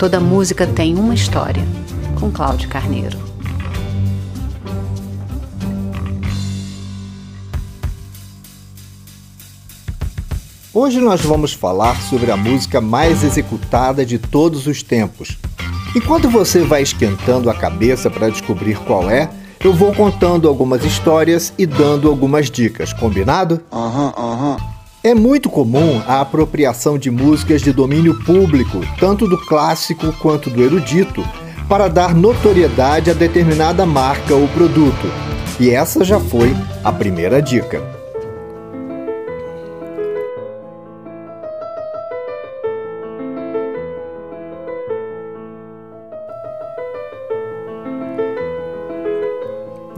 Toda música tem uma história, com Cláudio Carneiro. Hoje nós vamos falar sobre a música mais executada de todos os tempos. Enquanto você vai esquentando a cabeça para descobrir qual é, eu vou contando algumas histórias e dando algumas dicas, combinado? Aham, uhum, aham. Uhum. É muito comum a apropriação de músicas de domínio público, tanto do clássico quanto do erudito, para dar notoriedade a determinada marca ou produto. E essa já foi a primeira dica.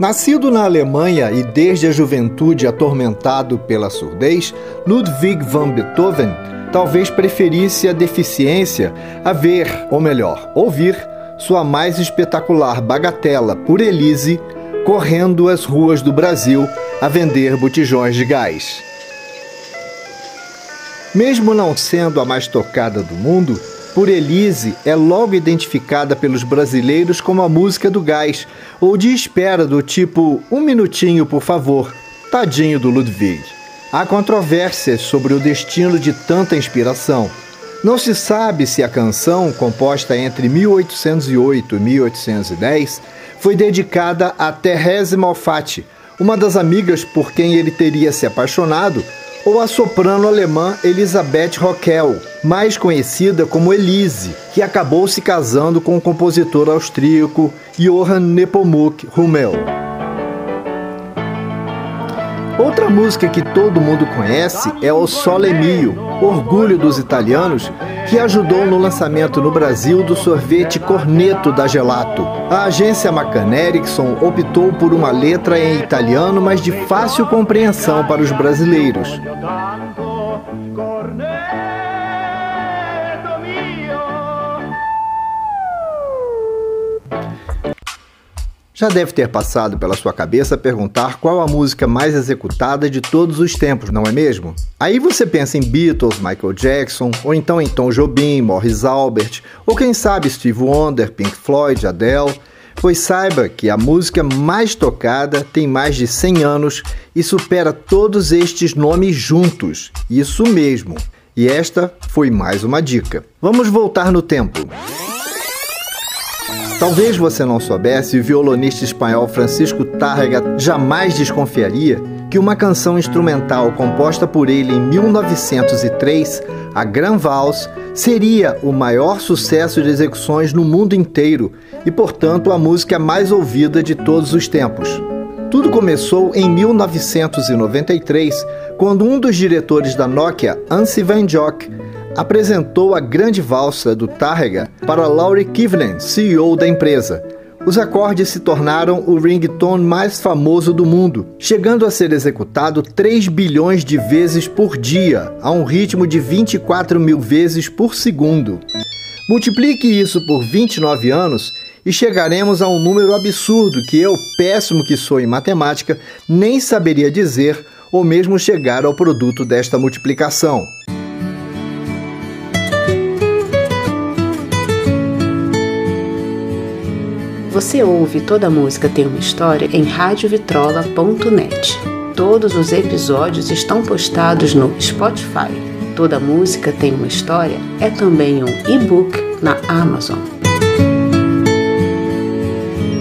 Nascido na Alemanha e desde a juventude atormentado pela surdez, Ludwig van Beethoven talvez preferisse a deficiência a ver, ou melhor, ouvir, sua mais espetacular bagatela por Elise correndo as ruas do Brasil a vender botijões de gás. Mesmo não sendo a mais tocada do mundo, por Elise é logo identificada pelos brasileiros como a música do gás, ou de espera do tipo um minutinho, por favor, tadinho do Ludwig. Há controvérsias sobre o destino de tanta inspiração. Não se sabe se a canção, composta entre 1808 e 1810, foi dedicada a Thérèse Malfatti, uma das amigas por quem ele teria se apaixonado ou a soprano alemã Elisabeth Rockel, mais conhecida como Elise, que acabou se casando com o compositor austríaco Johann Nepomuk Hummel. Outra música que todo mundo conhece é o Sole Mio, orgulho dos italianos, que ajudou no lançamento no Brasil do sorvete Corneto da Gelato. A agência McCann Erickson optou por uma letra em italiano, mas de fácil compreensão para os brasileiros. Já deve ter passado pela sua cabeça perguntar qual a música mais executada de todos os tempos, não é mesmo? Aí você pensa em Beatles, Michael Jackson, ou então em Tom Jobim, Morris Albert, ou quem sabe Steve Wonder, Pink Floyd, Adele. Pois saiba que a música mais tocada tem mais de 100 anos e supera todos estes nomes juntos. Isso mesmo. E esta foi mais uma dica. Vamos voltar no tempo. Talvez você não soubesse, o violonista espanhol Francisco Tárrega jamais desconfiaria que uma canção instrumental composta por ele em 1903, a Gran Vals, seria o maior sucesso de execuções no mundo inteiro e, portanto, a música mais ouvida de todos os tempos. Tudo começou em 1993, quando um dos diretores da Nokia, Ansi Van Jock, apresentou a grande valsa do Tárrega para Laurie Kivnen, CEO da empresa. Os acordes se tornaram o ringtone mais famoso do mundo, chegando a ser executado 3 bilhões de vezes por dia, a um ritmo de 24 mil vezes por segundo. Multiplique isso por 29 anos e chegaremos a um número absurdo que eu, péssimo que sou em matemática, nem saberia dizer ou mesmo chegar ao produto desta multiplicação. Você ouve Toda Música Tem Uma História em radiovitrola.net. Todos os episódios estão postados no Spotify. Toda Música Tem Uma História é também um e-book na Amazon.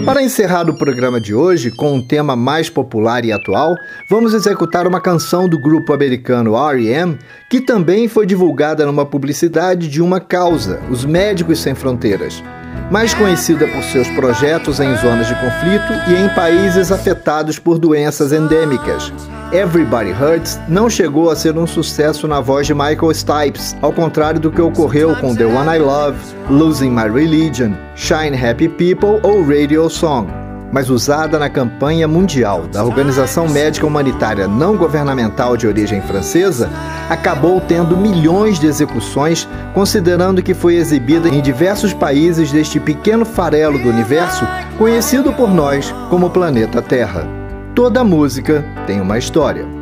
Para encerrar o programa de hoje com um tema mais popular e atual, vamos executar uma canção do grupo americano R.E.M., que também foi divulgada numa publicidade de uma causa, os Médicos Sem Fronteiras mais conhecida por seus projetos em zonas de conflito e em países afetados por doenças endêmicas. Everybody Hurts não chegou a ser um sucesso na voz de Michael Stipes, ao contrário do que ocorreu com The One I Love, Losing My Religion, Shine Happy People ou Radio Song mas usada na campanha mundial da Organização Médica Humanitária Não Governamental de origem francesa, acabou tendo milhões de execuções, considerando que foi exibida em diversos países deste pequeno farelo do universo conhecido por nós como planeta Terra. Toda música tem uma história.